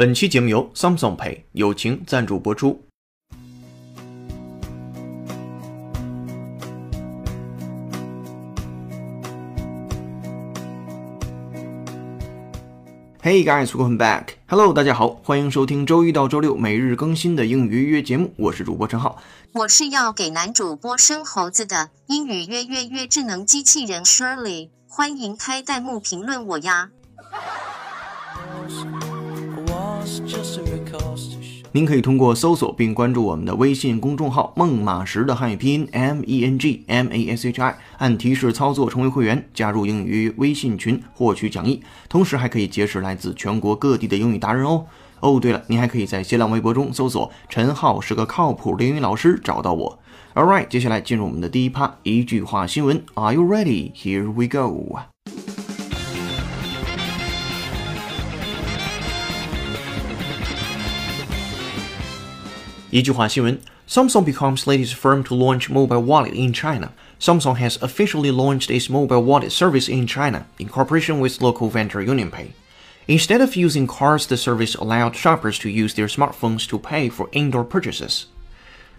本期节目由 Samsung Pay 友情赞助播出。Hey guys, welcome back. Hello，大家好，欢迎收听周一到周六每日更新的英语约约节目，我是主播陈浩。我是要给男主播生猴子的英语约约约智能机器人 Shirley，欢迎开弹幕评论我呀。您可以通过搜索并关注我们的微信公众号“孟马时”的汉语拼音 M E N G M A S H I，按提示操作成为会员，加入英语微信群获取讲义，同时还可以结识来自全国各地的英语达人哦。哦，对了，您还可以在新浪微博中搜索“陈浩是个靠谱的英语老师”找到我。All right，接下来进入我们的第一趴，一句话新闻。Are you ready? Here we go. 一句话新闻：Samsung becomes latest firm to launch mobile wallet in China. Samsung has officially launched its mobile wallet service in China in cooperation with local vendor UnionPay. Instead of using cards, the service allowed shoppers to use their smartphones to pay for indoor purchases.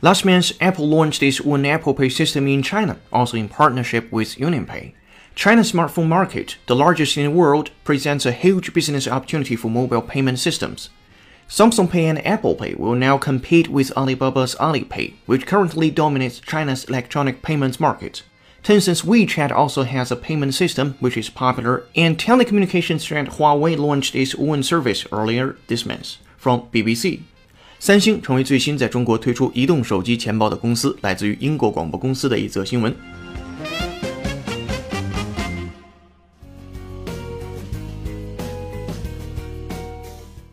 Last month, Apple launched its own Apple Pay system in China, also in partnership with UnionPay. China's smartphone market, the largest in the world, presents a huge business opportunity for mobile payment systems. Samsung Pay and Apple Pay will now compete with Alibaba's Alipay, which currently dominates China's electronic payments market. Tencent's WeChat also has a payment system which is popular, and telecommunications giant Huawei launched its own service earlier this month. From BBC. 三星成为最新在中国推出移动手机钱包的公司，来自于英国广播公司的一则新闻。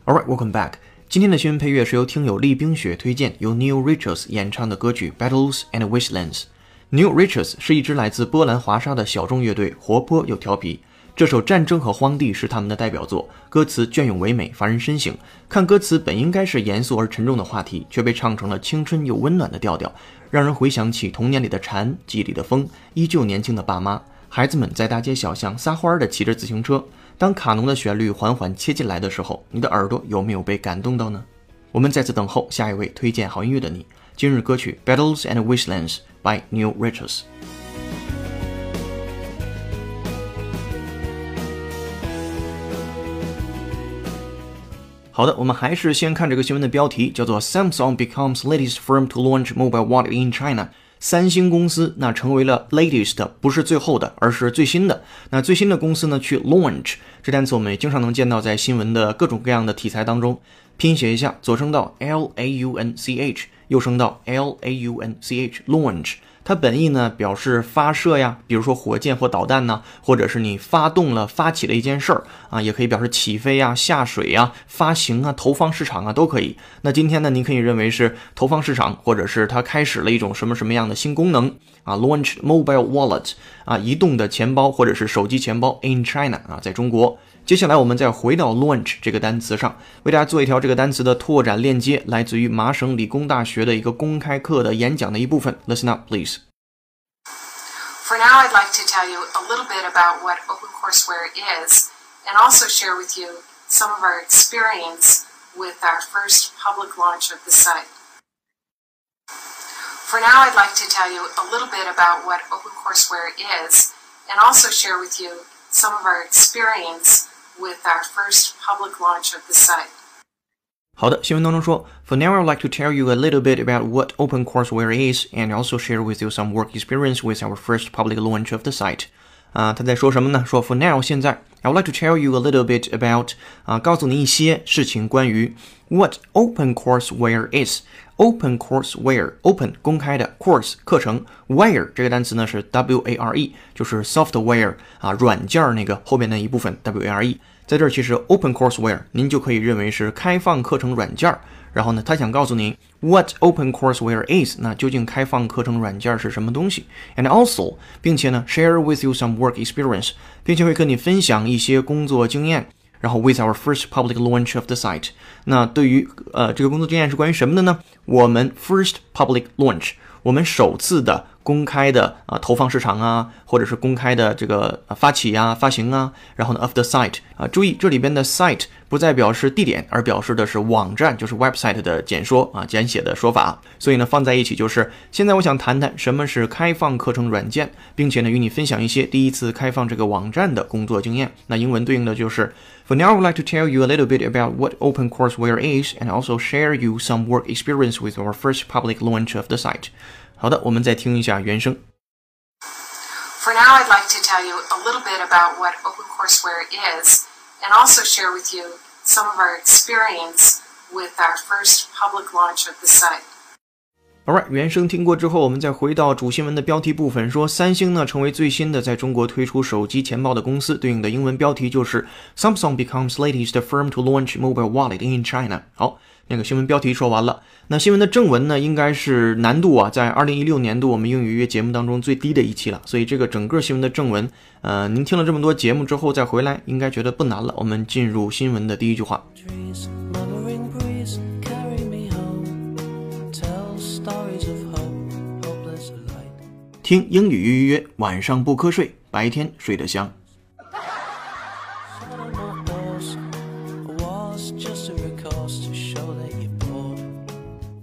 Alright, welcome back. 今天的新闻配乐是由听友厉冰雪推荐，由 Neil Richards 演唱的歌曲《Battles and Wastelands》。Neil Richards 是一支来自波兰华沙的小众乐队，活泼又调皮。这首《战争和荒地》是他们的代表作，歌词隽永唯美，发人深省。看歌词本应该是严肃而沉重的话题，却被唱成了青春又温暖的调调，让人回想起童年里的蝉，记忆里的风，依旧年轻的爸妈。孩子们在大街小巷撒欢儿地骑着自行车。当卡农的旋律缓缓切进来的时候，你的耳朵有没有被感动到呢？我们在此等候下一位推荐好音乐的你。今日歌曲《Battles and Wastelands》by Neil Richards。好的，我们还是先看这个新闻的标题，叫做 “Samsung becomes latest firm to launch mobile wallet in China”。三星公司那成为了 latest，不是最后的，而是最新的。那最新的公司呢，去 launch 这单词我们也经常能见到在新闻的各种各样的题材当中。拼写一下，左声道 l a u n c h，右声道 l a u n c h，launch。它本意呢表示发射呀，比如说火箭或导弹呢，或者是你发动了、发起了一件事儿啊，也可以表示起飞呀、下水呀、发行啊、投放市场啊都可以。那今天呢，您可以认为是投放市场，或者是它开始了一种什么什么样的新功能啊，launch mobile wallet 啊，移动的钱包或者是手机钱包 in China 啊，在中国。接下来我们再回到 launch 这个单词上，为大家做一条这个单词的拓展链接，来自于麻省理工大学的一个公开课的演讲的一部分。Listen up, please. For now, I'd like to tell you a little bit about what OpenCourseWare is and also share with you some of our experience with our first public launch of the site. For now, I'd like to tell you a little bit about what OpenCourseWare is and also share with you some of our experience with our first public launch of the site. 好的，新闻当中说，For now I'd like to tell you a little bit about what OpenCourseWare is, and also share with you some work experience with our first public launch of the site. 啊，他在说什么呢？说 For now，现在，I would like to tell you a little bit about 啊，告诉你一些事情关于 what OpenCourseWare is。OpenCourseWare，Open 公开的，Course 课程，Ware 这个单词呢是 W A R E，就是 software 啊，软件儿那个后边的一部分 W A R E。在这儿，其实 OpenCourseWare 您就可以认为是开放课程软件儿。然后呢，他想告诉您 what OpenCourseWare is，那究竟开放课程软件是什么东西？And also，并且呢，share with you some work experience，并且会跟你分享一些工作经验。然后 with our first public launch of the site，那对于呃这个工作经验是关于什么的呢？我们 first public launch，我们首次的。公开的啊投放市场啊，或者是公开的这个发起呀、发行啊，然后呢，of the site 啊，注意这里边的 site 不再表示地点，而表示的是网站，就是 website 的简说啊，简写的说法。所以呢，放在一起就是现在我想谈谈什么是开放课程软件，并且呢，与你分享一些第一次开放这个网站的工作经验。那英文对应的就是 For now, I would like to tell you a little bit about what OpenCourseWare is, and also share you some work experience with our first public launch of the site. 好的，我们再听一下原声。For now, I'd like to tell you a little bit about what OpenCourseWare is, and also share with you some of our experience with our first public launch of the site. Alright，原声听过之后，我们再回到主新闻的标题部分，说三星呢成为最新的在中国推出手机钱包的公司，对应的英文标题就是 Samsung becomes latest firm to launch mobile wallet in China。好。那个新闻标题说完了，那新闻的正文呢，应该是难度啊，在二零一六年度我们英语约节目当中最低的一期了。所以这个整个新闻的正文，呃，您听了这么多节目之后再回来，应该觉得不难了。我们进入新闻的第一句话。听英语预约，晚上不瞌睡，白天睡得香。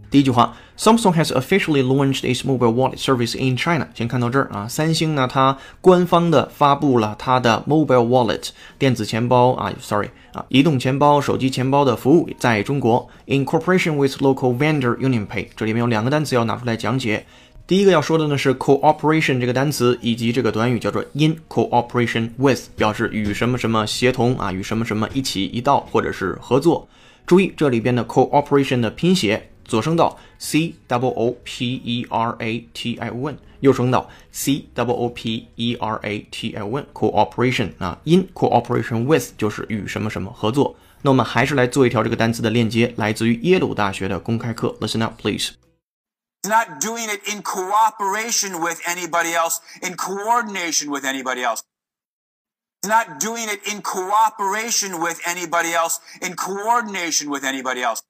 第一句话，Samsung has officially launched its mobile wallet service in China。先看到这儿啊，三星呢，它官方的发布了它的 mobile wallet 电子钱包啊，sorry 啊，移动钱包、手机钱包的服务在中国。In cooperation with local vendor UnionPay，这里面有两个单词要拿出来讲解。第一个要说的呢是 cooperation 这个单词以及这个短语叫做 in cooperation with，表示与什么什么协同啊，与什么什么一起一道或者是合作。注意这里边的 cooperation 的拼写。左声道 c double o p e r a t i o n，右声道 c double o p e r a t i o n，cooperation 啊，in cooperation with 就是与什么什么合作。那我们还是来做一条这个单词的链接，来自于耶鲁大学的公开课。Listen up, please. Not doing it in cooperation with anybody else, in coordination with anybody else. Not doing it in cooperation with anybody else, in coordination with anybody else.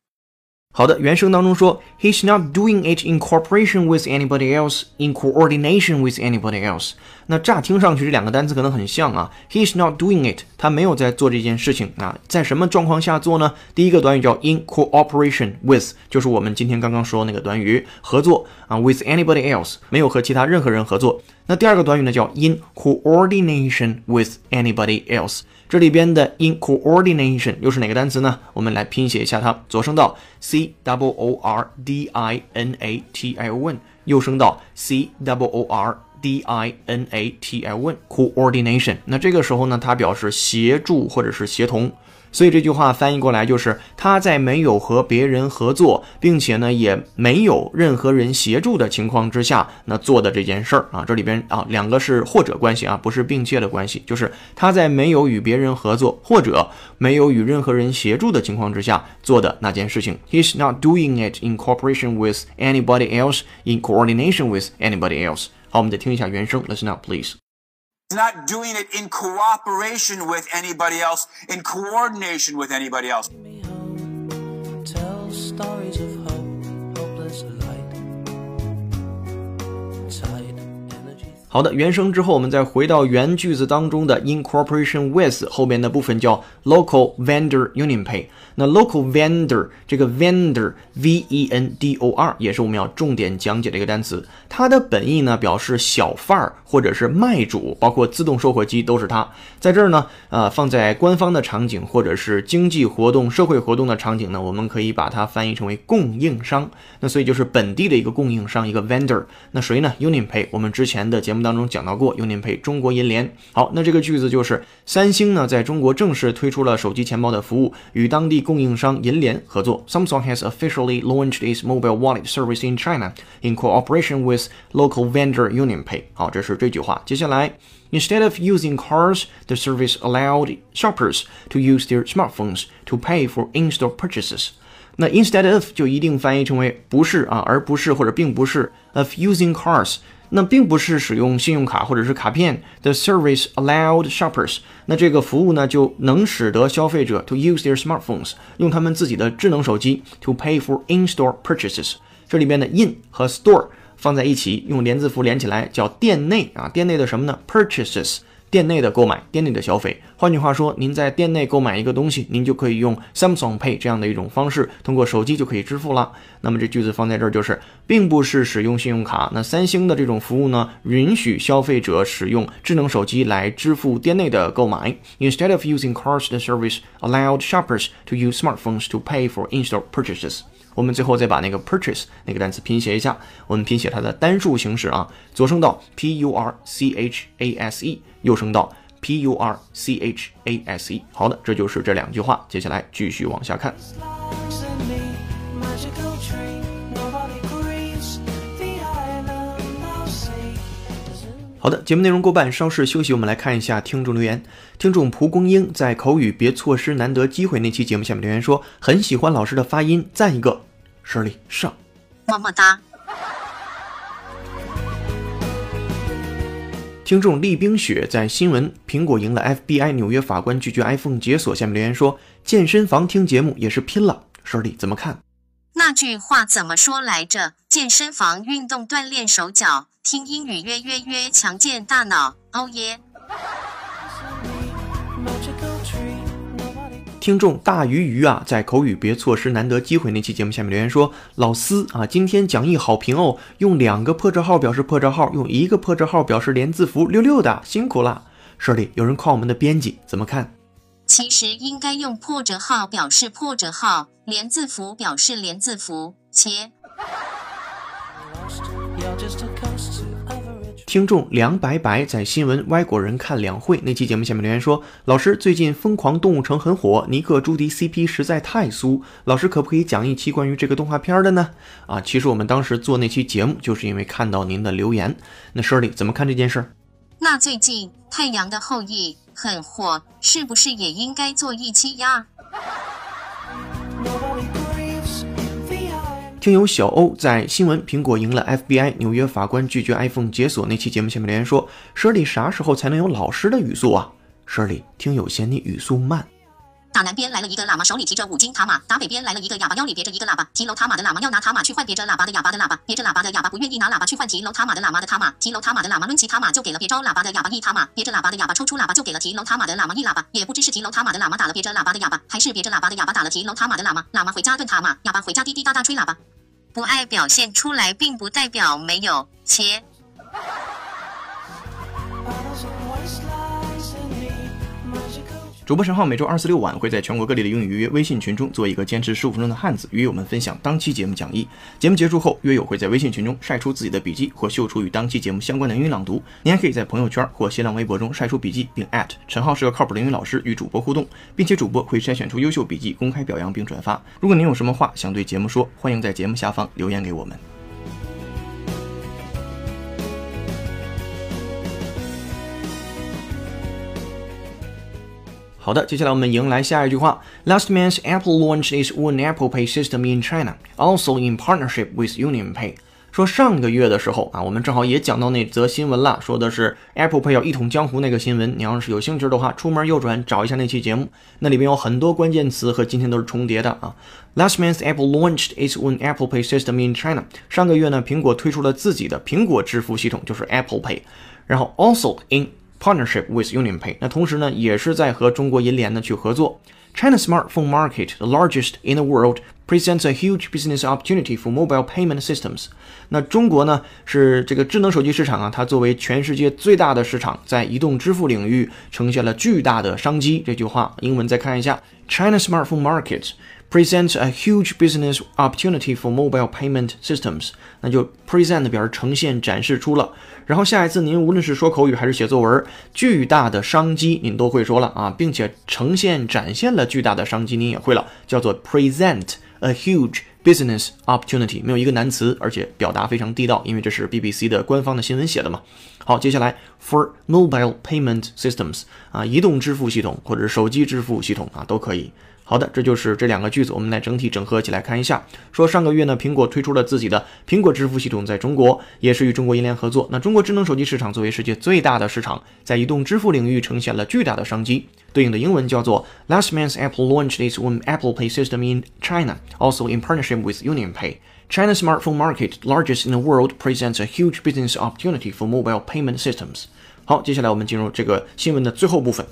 好的，原声当中说，He's not doing it in cooperation with anybody else, in coordination with anybody else。 那乍听上去这两个单词可能很像啊。He's not doing it，他没有在做这件事情啊。在什么状况下做呢？第一个短语叫 in cooperation with，就是我们今天刚刚说那个短语合作啊。With anybody else，没有和其他任何人合作。那第二个短语呢叫 in coordination with anybody else。这里边的 in coordination 又是哪个单词呢？我们来拼写一下它。左声道 C D O R D I N A T I O N 右声道 C D O R d i n a t i o n，coordination。那这个时候呢，它表示协助或者是协同。所以这句话翻译过来就是他在没有和别人合作，并且呢也没有任何人协助的情况之下，那做的这件事儿啊，这里边啊两个是或者关系啊，不是并且的关系，就是他在没有与别人合作或者没有与任何人协助的情况之下做的那件事情。He's not doing it in cooperation with anybody else, in coordination with anybody else。好，我们再听一下原声，Listen up, please. not doing it in cooperation with anybody else, in coordination with anybody else. 好的，原声之后，我们再回到原句子当中的 in cooperation with 后边的部分叫 local vendor union pay。 那 local vendor 这个 vendor v e n d o r 也是我们要重点讲解的一个单词。它的本意呢表示小贩儿或者是卖主，包括自动售货机都是它。在这儿呢，呃，放在官方的场景或者是经济活动、社会活动的场景呢，我们可以把它翻译成为供应商。那所以就是本地的一个供应商，一个 vendor。那谁呢？Union Pay。我们之前的节目当中讲到过，Union Pay 中国银联。好，那这个句子就是三星呢在中国正式推出了手机钱包的服务，与当地供应商银联合作。Samsung has officially launched its mobile wallet service in China in cooperation with local vendor Union Pay。好，这是这句话。接下来，Instead of using cards, the service allowed shoppers to use their smartphones to pay for in-store purchases。那 instead of 就一定翻译成为不是啊，而不是或者并不是 of using cards。 那并不是使用信用卡或者是卡片。The service allowed shoppers，那这个服务呢就能使得消费者 to use their smartphones，用他们自己的智能手机 to pay for in-store purchases。这里边的 in 和 store 放在一起，用连字符连起来叫店内啊，店内的什么呢？purchases。店内的购买，店内的消费。换句话说，您在店内购买一个东西，您就可以用 Samsung Pay 这样的一种方式，通过手机就可以支付了。那么这句子放在这儿就是，并不是使用信用卡。那三星的这种服务呢，允许消费者使用智能手机来支付店内的购买。Instead of using cards, the service allowed shoppers to use smartphones to pay for in-store purchases. 我们最后再把那个 purchase 那个单词拼写一下，我们拼写它的单数形式啊，左声道 p u r c h a s e，右声道 p u r c h a s e。好的，这就是这两句话，接下来继续往下看。好的，节目内容过半，稍事休息，我们来看一下听众留言。听众蒲公英在口语别错失难得机会那期节目下面留言说，很喜欢老师的发音，赞一个。实力上，么么哒。听众厉冰雪在新闻苹果赢了 FBI，纽约法官拒绝 iPhone 解锁下面留言说，健身房听节目也是拼了。十里怎么看？那句话怎么说来着？健身房运动锻炼手脚。听英语约约约，强健大脑，哦耶！听众大鱼鱼啊，在口语别错失难得机会那期节目下面留言说：“老司啊，今天讲义好评哦，用两个破折号表示破折号，用一个破折号表示连字符，溜溜的，辛苦了。”这里有人夸我们的编辑，怎么看？其实应该用破折号表示破折号，连字符表示连字符，切。听众梁白白在新闻外国人看两会那期节目下面留言说：“老师，最近《疯狂动物城》很火，尼克朱迪 CP 实在太酥，老师可不可以讲一期关于这个动画片的呢？”啊，其实我们当时做那期节目，就是因为看到您的留言。那 Shirley 怎么看这件事？那最近《太阳的后裔》很火，是不是也应该做一期呀？听友小欧在新闻苹果赢了 FBI，纽约法官拒绝 iPhone 解锁那期节目下面留言说：“Shirley 啥时候才能有老师的语速啊？”Shirley，听友嫌你语速慢。打南边来了一个喇嘛，手里提着五斤塔玛；打北边来了一个哑巴，腰里别着一个喇叭。提楼塔玛的喇嘛要拿塔玛去换别着喇叭的哑巴的喇叭，别着喇叭的哑巴不愿意拿喇叭去换提楼塔玛的喇嘛的塔玛。提楼塔玛的喇嘛抡起塔玛就给了别着喇叭的哑巴一塔玛，别着喇叭的哑巴抽出喇叭就给了提楼塔玛的喇嘛一喇叭。也不知是提楼塔玛的喇嘛打了别着喇叭的哑巴，还是别着喇叭的哑巴打了提楼塔玛的喇嘛。喇嘛回家炖塔玛，哑巴回家滴滴答答吹喇叭。不爱表现出来，并不代表没有切。主播陈浩每周二、四、六晚会在全国各地的英语预约微信群中做一个坚持十五分钟的汉子，与友们分享当期节目讲义。节目结束后，约友会在微信群中晒出自己的笔记或秀出与当期节目相关的英语朗读。您还可以在朋友圈或新浪微博中晒出笔记，并陈浩是个靠谱的英语老师，与主播互动，并且主播会筛选出优秀笔记，公开表扬并转发。如果您有什么话想对节目说，欢迎在节目下方留言给我们。好的，接下来我们迎来下一句话。Last month, Apple launched its own Apple Pay system in China, also in partnership with Union Pay。说上个月的时候啊，我们正好也讲到那则新闻了，说的是 Apple Pay 要一统江湖那个新闻。你要是有兴趣的话，出门右转找一下那期节目，那里边有很多关键词和今天都是重叠的啊。Last month, Apple launched its own Apple Pay system in China。上个月呢，苹果推出了自己的苹果支付系统，就是 Apple Pay。然后 also in partnership with UnionPay，那同时呢也是在和中国银联呢去合作。China smartphone market, the largest in the world, presents a huge business opportunity for mobile payment systems. 那中国呢是这个智能手机市场啊，它作为全世界最大的市场，在移动支付领域呈现了巨大的商机。这句话英文再看一下：China smartphone market Present a huge business opportunity for mobile payment systems。那就 present 表示呈现、展示出了。然后下一次您无论是说口语还是写作文，巨大的商机您都会说了啊，并且呈现、展现了巨大的商机，您也会了，叫做 present a huge business opportunity。没有一个难词，而且表达非常地道，因为这是 BBC 的官方的新闻写的嘛。好，接下来 for mobile payment systems 啊，移动支付系统或者手机支付系统啊都可以。好的，这就是这两个句子，我们来整体整合起来看一下。说上个月呢，苹果推出了自己的苹果支付系统，在中国也是与中国银联合作。那中国智能手机市场作为世界最大的市场，在移动支付领域呈现了巨大的商机。对应的英文叫做 Last month Apple launched its own Apple Pay system in China, also in partnership with UnionPay. China's smartphone market, largest in the world, presents a huge business opportunity for mobile payment systems. 好，接下来我们进入这个新闻的最后部分。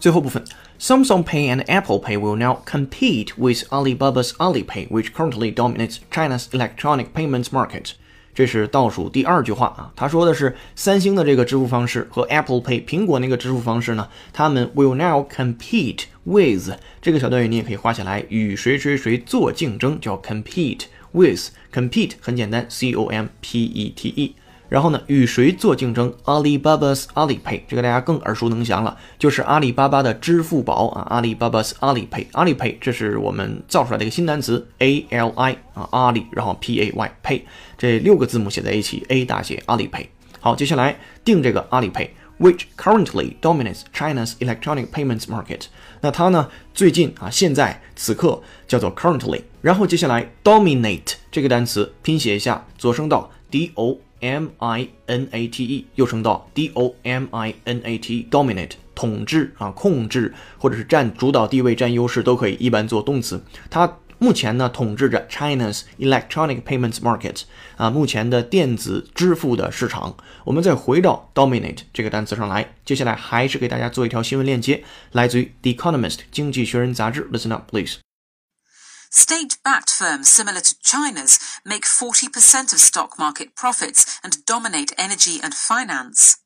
最后部分，Samsung Pay and Apple Pay will now compete with Alibaba's Alipay, which currently dominates China's electronic payments market. 这是倒数第二句话啊，他说的是三星的这个支付方式和 Apple Pay 苹果那个支付方式呢，他们 will now compete with 这个小短语你也可以画下来，与谁谁谁做竞争，叫 compete with。compete 很简单，C O M P E T E。 然后呢，与谁做竞争？Alibaba's Alipay，这个大家更耳熟能详了，就是阿里巴巴的支付宝啊。Alibaba's Alipay，Alipay，这是我们造出来的一个新单词，A L I 啊，阿里，然后 P A Y，Pay，这六个字母写在一起，A 大写，Alipay。好，接下来定这个 Alipay，which currently dominates China's electronic payments market。那它呢，最近啊，现在此刻叫做 currently。然后接下来 dominate 这个单词拼写一下，左声道 D O。M I N A T E，又称道 D O M I N A T E，dominate 统治啊，控制或者是占主导地位、占优势都可以，一般做动词。它目前呢统治着 China's electronic payments market 啊，目前的电子支付的市场。我们再回到 dominate 这个单词上来，接下来还是给大家做一条新闻链接，来自于 The Economist 经济学人杂志。Listen up, please. State-backed firms similar to China's make 40% of stock market profits and dominate energy and finance.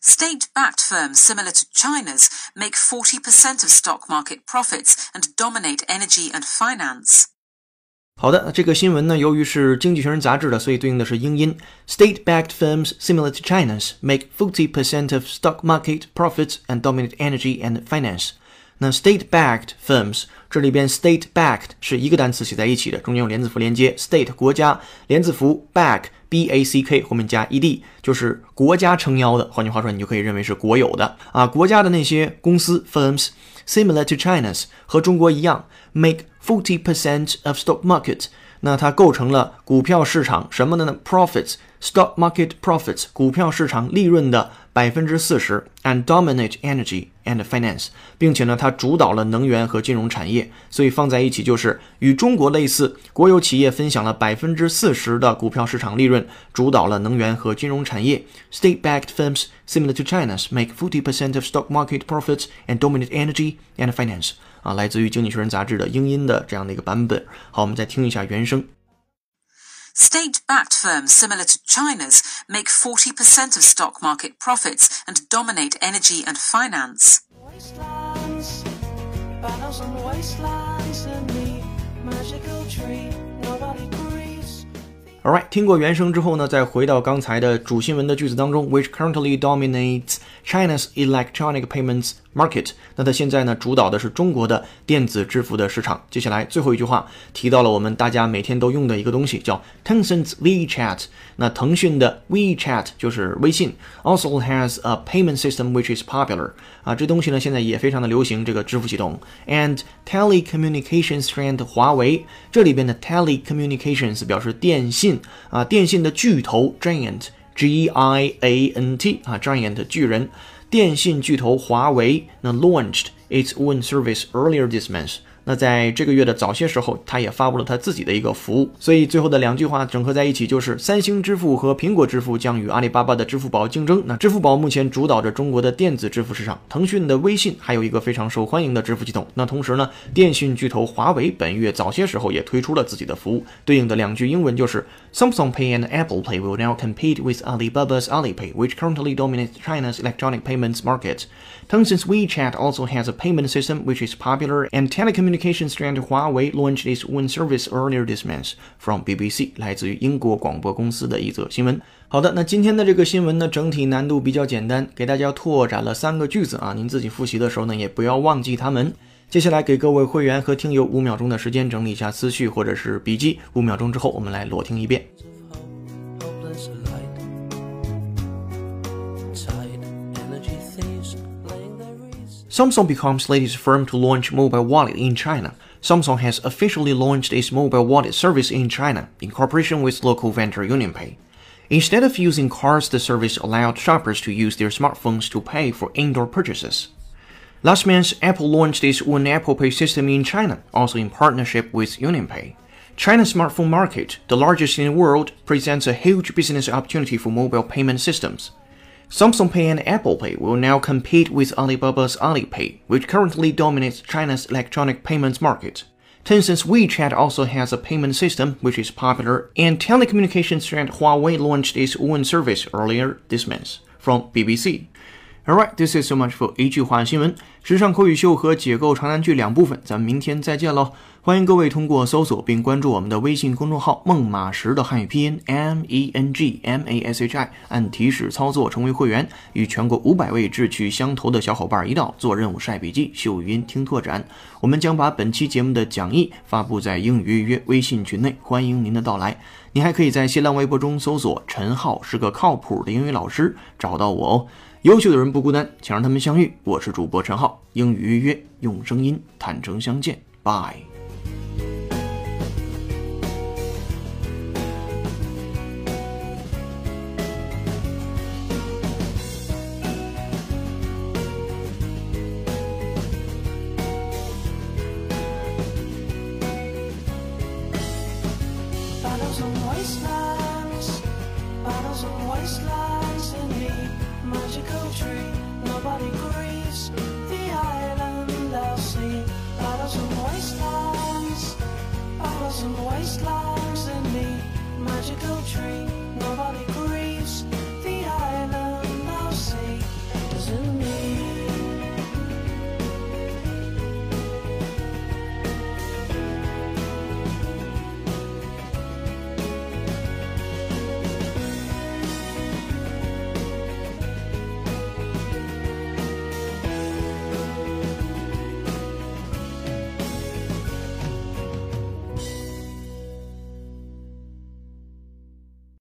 State-backed firms similar to China's make 40% of stock market profits and dominate energy and finance. 好的，这个新闻呢，由于是《经济学人》杂志的，所以对应的是英音。State-backed firms similar to China's make 40% of stock market profits and dominate energy and finance. 那 state-backed firms 这里边 state-backed 是一个单词写在一起的，中间用连字符连接，state 国家，连字符 back b a c k 后面加 e d 就是国家撑腰的。换句话说，你就可以认为是国有的啊，国家的那些公司 firms similar to China's 和中国一样 make forty percent of stock market，那它构成了股票市场什么呢？profits stock market profits 股票市场利润的。百分之四十，and dominate energy and finance，并且呢，它主导了能源和金融产业，所以放在一起就是与中国类似，国有企业分享了百分之四十的股票市场利润，主导了能源和金融产业。State-backed firms similar to China's make forty percent of stock market profits and dominate energy and finance。啊，来自于《经济学人》杂志的英音的这样的一个版本。好，我们再听一下原声。State-backed firms similar to China's make 40% of stock market profits and dominate energy and finance. Alright，听过原声之后呢，再回到刚才的主新闻的句子当中，which currently dominates China's electronic payments market。那它现在呢，主导的是中国的电子支付的市场。接下来最后一句话提到了我们大家每天都用的一个东西，叫 Tencent WeChat。那腾讯的 WeChat 就是微信，also has a payment system which is popular。啊，这东西呢现在也非常的流行，这个支付系统。And telecommunications giant 华为，这里边的 telecommunications 表示电信啊，电信的巨头 giant。G I A N T 啊，giant 巨人，电信巨头华为那 launched its own service earlier this month，那在这个月的早些时候，它也发布了它自己的一个服务。所以最后的两句话整合在一起，就是三星支付和苹果支付将与阿里巴巴的支付宝竞争。那支付宝目前主导着中国的电子支付市场，腾讯的微信还有一个非常受欢迎的支付系统。那同时呢，电信巨头华为本月早些时候也推出了自己的服务，对应的两句英文就是 Samsung Pay and Apple Pay will now compete with Alibaba's Alipay, which currently dominates China's electronic payments market. Tencent's WeChat also has a payment system which is popular, and telecommunications giant Huawei launched its own service earlier this month. From BBC，来自于英国广播公司的一则新闻。好的，那今天的这个新闻呢，整体难度比较简单，给大家拓展了三个句子啊，您自己复习的时候呢，也不要忘记它们。 接下来给各位会员和听友五秒钟的时间整理一下思绪或者是笔记，五秒钟之后我们来裸听一遍。Samsung becomes latest firm to launch mobile wallet in China. Samsung has officially launched its mobile wallet service in China in cooperation with local vendor UnionPay. Instead of using cards, the service allowed shoppers to use their smartphones to pay for indoor purchases. Last month, Apple launched its own Apple Pay system in China, also in partnership with UnionPay. China's smartphone market, the largest in the world, presents a huge business opportunity for mobile payment systems. Samsung Pay and Apple Pay will now compete with Alibaba's Alipay, which currently dominates China's electronic payments market. Tencent's WeChat also has a payment system which is popular, and telecommunications giant Huawei launched its own service earlier this month. From BBC. All right, this is so much for 一句话新闻，时尚口语秀和解构长难句两部分，咱们明天再见喽！欢迎各位通过搜索并关注我们的微信公众号“孟马时”的汉语拼音 M E N G M A S H I，按提示操作成为会员，与全国五百位志趣相投的小伙伴一道做任务、晒笔记、秀语音、听拓展。我们将把本期节目的讲义发布在英语约约微信群内，欢迎您的到来。你还可以在新浪微博中搜索“陈浩是个靠谱的英语老师”，找到我哦。优秀的人不孤单，请让他们相遇。我是主播陈浩，英语约约用声音坦诚相见，拜。